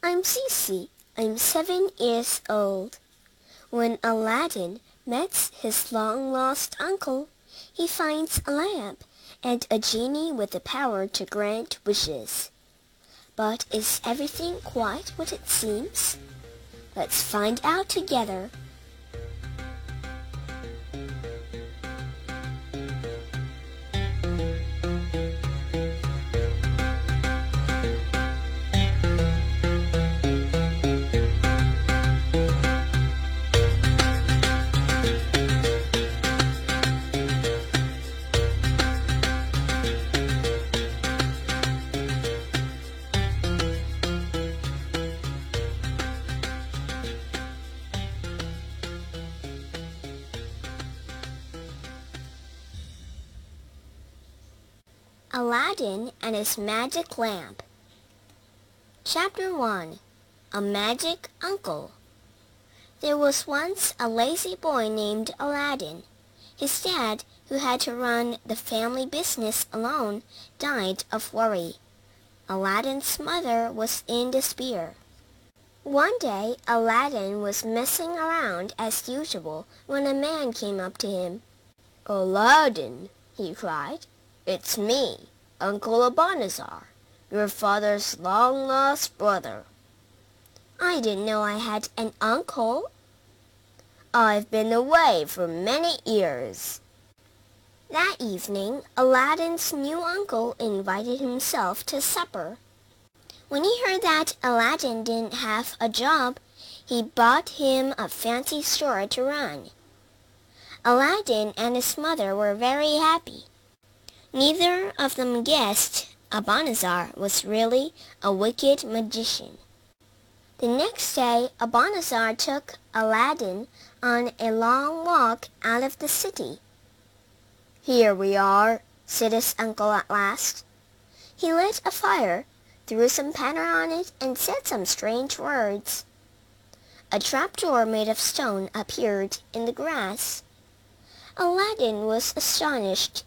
I'm Cece. I'm seven years old. When Aladdin met his long-lost uncle, he finds a lamp and a genie with the power to grant wishes. But is everything quite what it seems? Let's find out together. Aladdin and his Magic Lamp Chapter 1 A Magic Uncle There was once a lazy boy named Aladdin. His dad, who had to run the family business alone, died of worry. Aladdin's mother was in despair. One day Aladdin was messing around as usual when a man came up to him. Aladdin, he cried. It's me, Uncle Abanazar, your father's long-lost brother. I didn't know I had an uncle. I've been away for many years. That evening, Aladdin's new uncle invited himself to supper. When he heard that Aladdin didn't have a job, he bought him a fancy store to run. Aladdin and his mother were very happy. Neither of them guessed Abanazar was really a wicked magician. The next day Abanazar took Aladdin on a long walk out of the city. Here we are, said his uncle at last. He lit a fire, threw some powder on it, and said some strange words. A trapdoor made of stone appeared in the grass. Aladdin was astonished.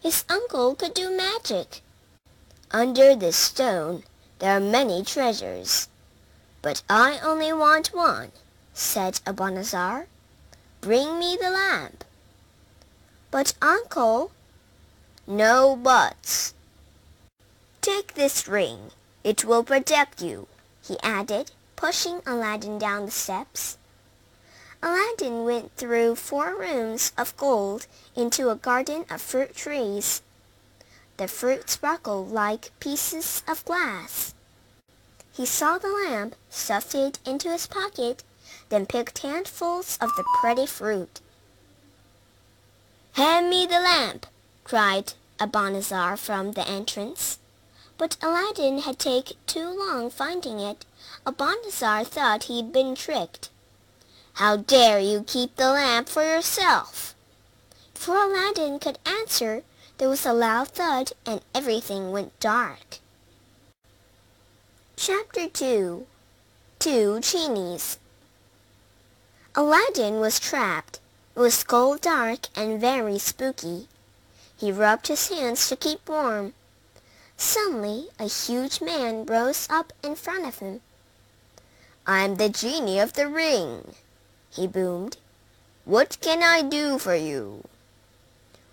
His uncle could do magic. Under this stone there are many treasures, but I only want one, said Abanazar. Bring me the lamp. But uncle... No buts. Take this ring. It will protect you, he added, pushing Aladdin down the steps. Aladdin went through four rooms of gold into a garden of fruit trees. The fruit sparkled like pieces of glass. He saw the lamp, stuffed it into his pocket, then picked handfuls of the pretty fruit. Hand me the lamp, cried Abanazar from the entrance. But Aladdin had taken too long finding it. Abanazar thought he'd been tricked. How dare you keep the lamp for yourself? Before Aladdin could answer, there was a loud thud and everything went dark. Chapter 2 Two Genies Aladdin was trapped. It was cold dark and very spooky. He rubbed his hands to keep warm. Suddenly a huge man rose up in front of him. I'm the genie of the ring, he boomed. What can I do for you?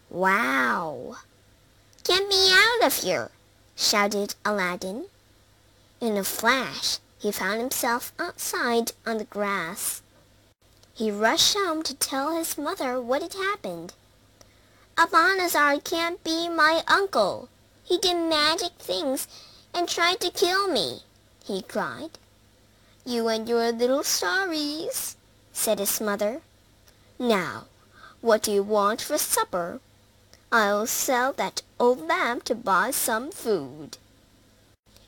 Wow! Get me out of here! shouted Aladdin. In a flash, he found himself outside on the grass. He rushed home to tell his mother what had happened. Abanazar can't be my uncle. He did magic things and tried to kill me, he cried. You and your little stories said his mother. Now, what do you want for supper? I'll sell that old lamp to buy some food.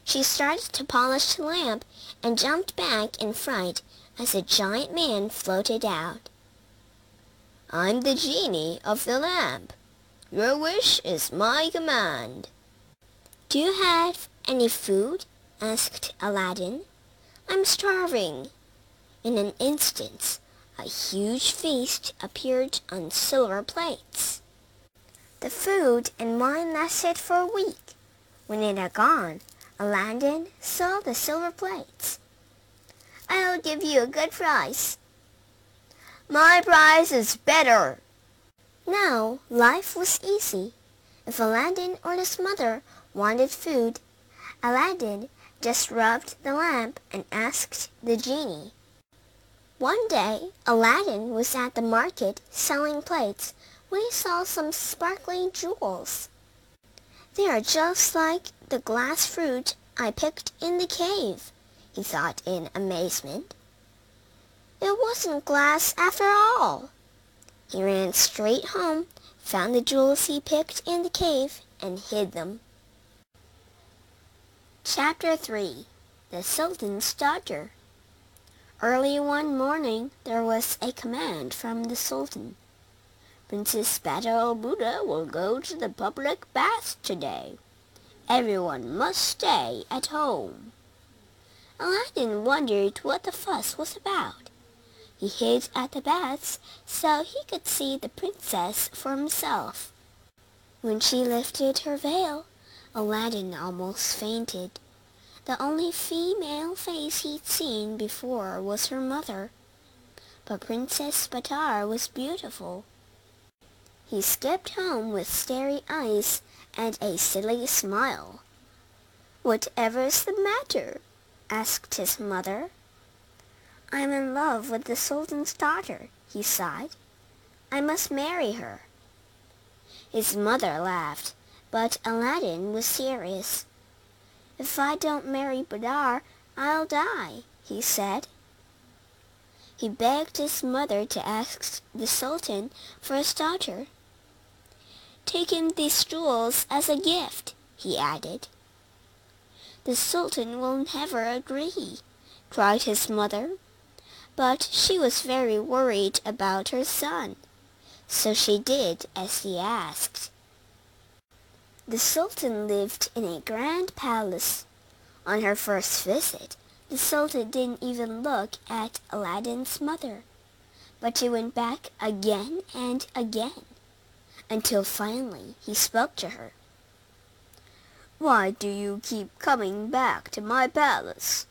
She started to polish the lamp and jumped back in fright as a giant man floated out. I'm the genie of the lamp. Your wish is my command. Do you have any food? asked Aladdin. I'm starving. In an instant, a huge feast appeared on silver plates. The food and wine lasted for a week. When it had gone, Aladdin saw the silver plates. I'll give you a good price. My price is better. Now life was easy. If Aladdin or his mother wanted food, Aladdin just rubbed the lamp and asked the genie. One day Aladdin was at the market selling plates when he saw some sparkling jewels. They are just like the glass fruit I picked in the cave, he thought in amazement. It wasn't glass after all. He ran straight home, found the jewels he picked in the cave, and hid them. Chapter 3 The Sultan's Daughter Early one morning there was a command from the Sultan. Princess Badr Buddha will go to the public bath today. Everyone must stay at home. Aladdin wondered what the fuss was about. He hid at the baths so he could see the princess for himself. When she lifted her veil, Aladdin almost fainted. The only female face he'd seen before was her mother. But Princess Badar was beautiful. He skipped home with starry eyes and a silly smile. Whatever's the matter? asked his mother. I'm in love with the Sultan's daughter, he sighed. I must marry her. His mother laughed, but Aladdin was serious. If I don't marry Badar, I'll die, he said. He begged his mother to ask the Sultan for his daughter. Take him these jewels as a gift, he added. The Sultan will never agree, cried his mother. But she was very worried about her son, so she did as he asked. The Sultan lived in a grand palace. On her first visit, the Sultan didn't even look at Aladdin's mother, but she went back again and again, until finally he spoke to her. Why do you keep coming back to my palace?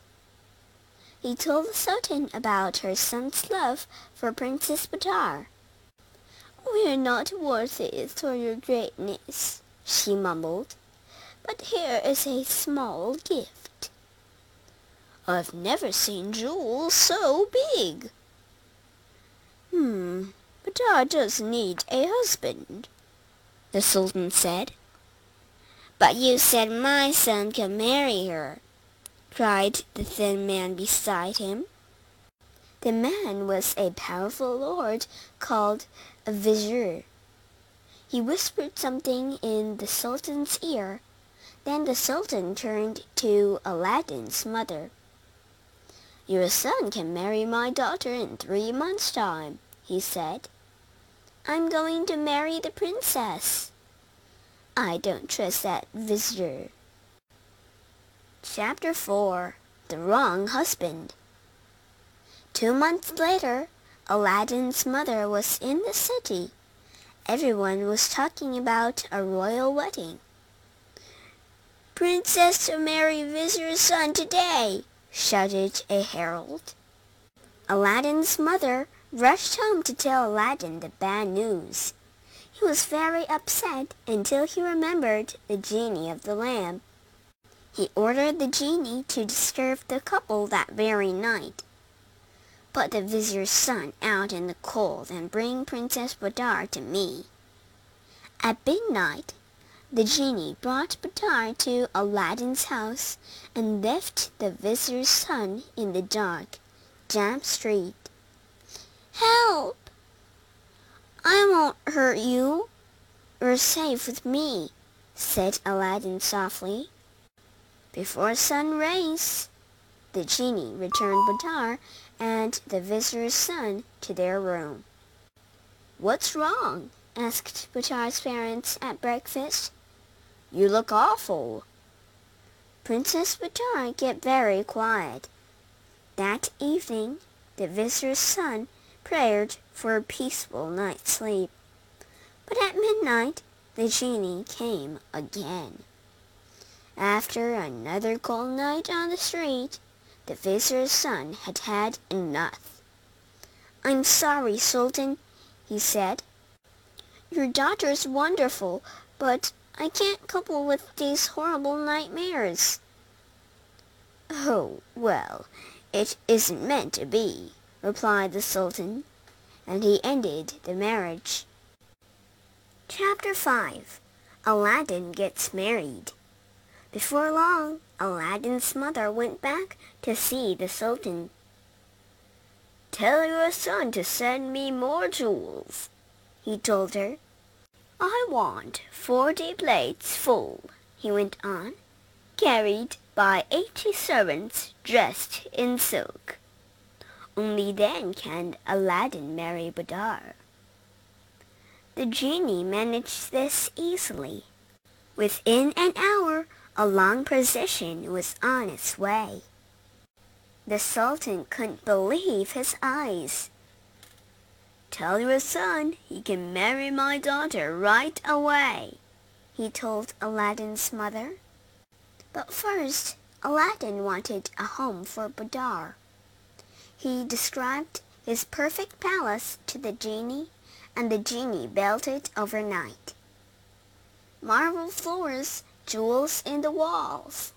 He told the Sultan about her son's love for Princess Badar. We are not worthy for your greatness, she mumbled, but here is a small gift. I've never seen jewels so big. Hmm, but I does need a husband, the Sultan said. But you said my son could marry her, cried the thin man beside him. The man was a powerful lord called a vizier. He whispered something in the Sultan's ear. Then the Sultan turned to Aladdin's mother. Your son can marry my daughter in three months' time, he said. I'm going to marry the princess. I don't trust that vizier. Chapter 4 The Wrong Husband Two months later, Aladdin's mother was in the city. Everyone was talking about a royal wedding. Princess to marry vizier's son today, shouted a herald. Aladdin's mother rushed home to tell Aladdin the bad news. He was very upset until he remembered the genie of the lamp. He ordered the genie to disturb the couple that very night. Put the vizier's son out in the cold and bring Princess Badar to me. At midnight, the genie brought Badar to Aladdin's house and left the vizier's son in the dark, damp street. Help! I won't hurt you. You're safe with me, said Aladdin softly. Before sun sunrise, the genie returned Badar and the vizier's son to their room. What's wrong? asked Badar's parents at breakfast. You look awful. Princess Badar kept very quiet. That evening, the vizier's son prayed for a peaceful night's sleep. But at midnight the genie came again. After another cold night on the street, the vizier's son had had enough. I'm sorry, Sultan, he said. Your daughter's wonderful, but I can't couple with these horrible nightmares. Oh, well, it isn't meant to be, replied the Sultan, and he ended the marriage. Chapter 5 Aladdin Gets Married Before long, Aladdin's mother went back to see the Sultan. Tell your son to send me more jewels, he told her. I want forty plates full, he went on, carried by eighty servants dressed in silk. Only then can Aladdin marry Badar. The genie managed this easily. Within an hour, a long procession was on its way. The Sultan couldn't believe his eyes. Tell your son he can marry my daughter right away, he told Aladdin's mother. But first, Aladdin wanted a home for Badar. He described his perfect palace to the genie, and the genie built it overnight. Marble floors, jewels in the walls.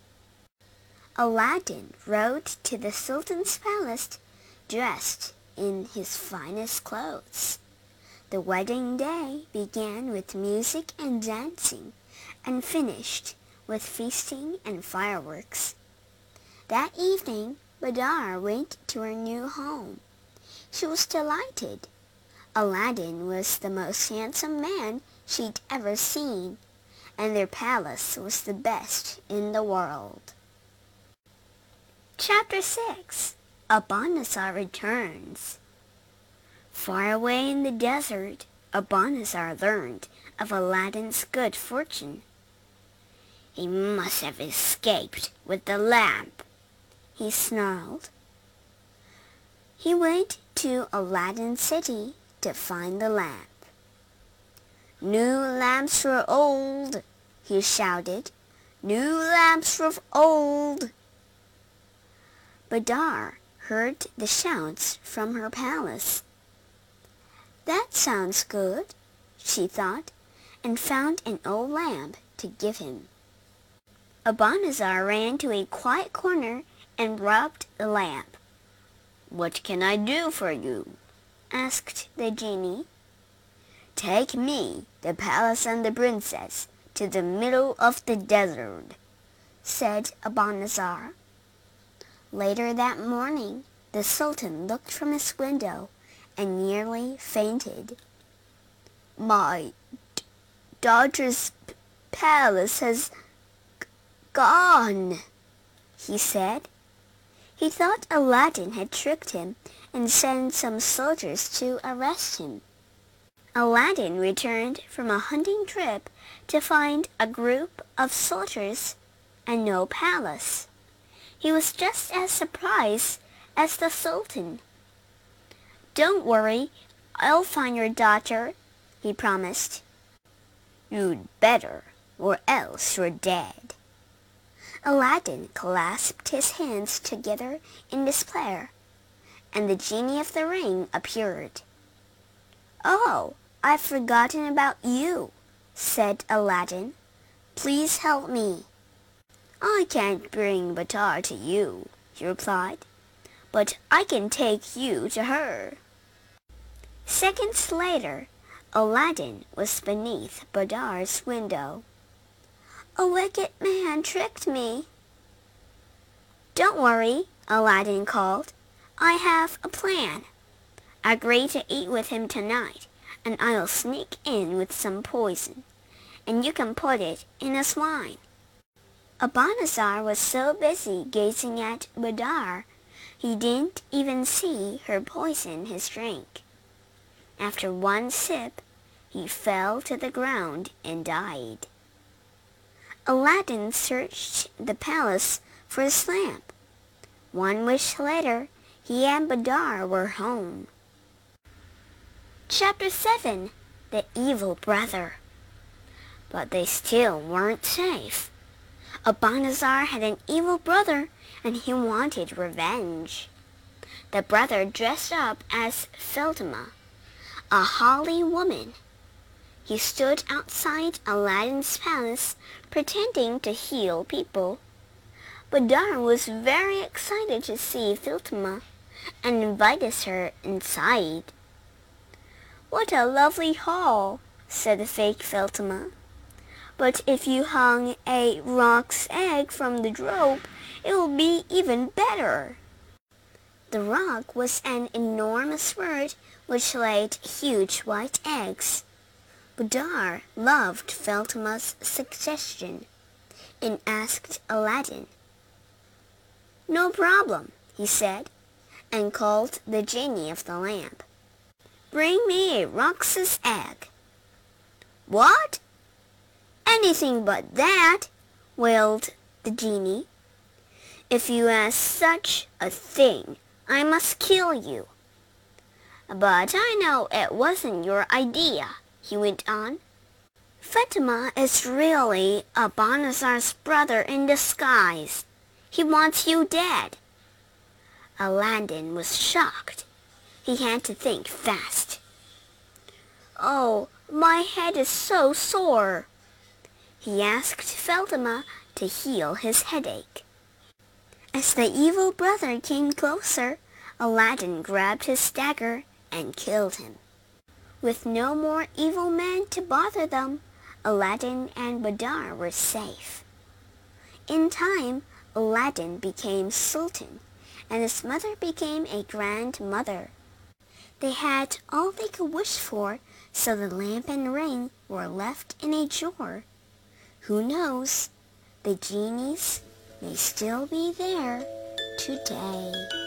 Aladdin rode to the Sultan's palace dressed in his finest clothes. The wedding day began with music and dancing, and finished with feasting and fireworks. That evening, Badar went to her new home. She was delighted. Aladdin was the most handsome man she'd ever seen, and their palace was the best in the world. Chapter 6 Abanazar returns. Far away in the desert, Abanazar learned of Aladdin's good fortune. He must have escaped with the lamp, he snarled. He went to Aladdin's city to find the lamp. New lamps for old, he shouted. New lamps for old. Badar heard the shouts from her palace. That sounds good, she thought, and found an old lamp to give him. Abanazar ran to a quiet corner and rubbed the lamp. What can I do for you? asked the genie. Take me, the palace and the princess, to the middle of the desert, said Abanazar. Later that morning, the Sultan looked from his window and nearly fainted. My daughter's palace has gone, he said. He thought Aladdin had tricked him and sent some soldiers to arrest him. Aladdin returned from a hunting trip to find a group of soldiers and no palace. He was just as surprised as the Sultan. Don't worry, I'll find your daughter, he promised. You'd better, or else you're dead. Aladdin clasped his hands together in despair, and the genie of the ring appeared. Oh, I've forgotten about you, said Aladdin. Please help me. I can't bring Badar to you, he replied, but I can take you to her. Seconds later, Aladdin was beneath Badar's window. A wicked man tricked me. Don't worry, Aladdin called. I have a plan. Agree to eat with him tonight, and I'll sneak in with some poison, and you can put it in a swine. Abanazar was so busy gazing at Badar, he didn't even see her poison his drink. After one sip, he fell to the ground and died. Aladdin searched the palace for his lamp. One wish later, he and Badar were home. Chapter 7 The Evil Brother But they still weren't safe. Abanazar had an evil brother, and he wanted revenge. The brother dressed up as Fatima, a holly woman. He stood outside Aladdin's palace pretending to heal people. Badar was very excited to see Fatima and invited her inside. What a lovely hall, said the fake Fatima. But if you hung a roc's egg from the rope, it would be even better. The roc was an enormous bird which laid huge white eggs. Badar loved Fatima's suggestion and asked Aladdin. No problem, he said, and called the genie of the lamp. Bring me a Roxas egg. What? Anything but that, wailed the genie. If you ask such a thing, I must kill you. But I know it wasn't your idea, he went on. Fatima is really Abanazar's brother in disguise. He wants you dead. Aladdin was shocked. He had to think fast. Oh, my head is so sore. He asked Fatima to heal his headache. As the evil brother came closer, Aladdin grabbed his dagger and killed him. With no more evil men to bother them, Aladdin and Badar were safe. In time, Aladdin became sultan, and his mother became a grandmother. They had all they could wish for, so the lamp and ring were left in a drawer. Who knows? The genies may still be there today.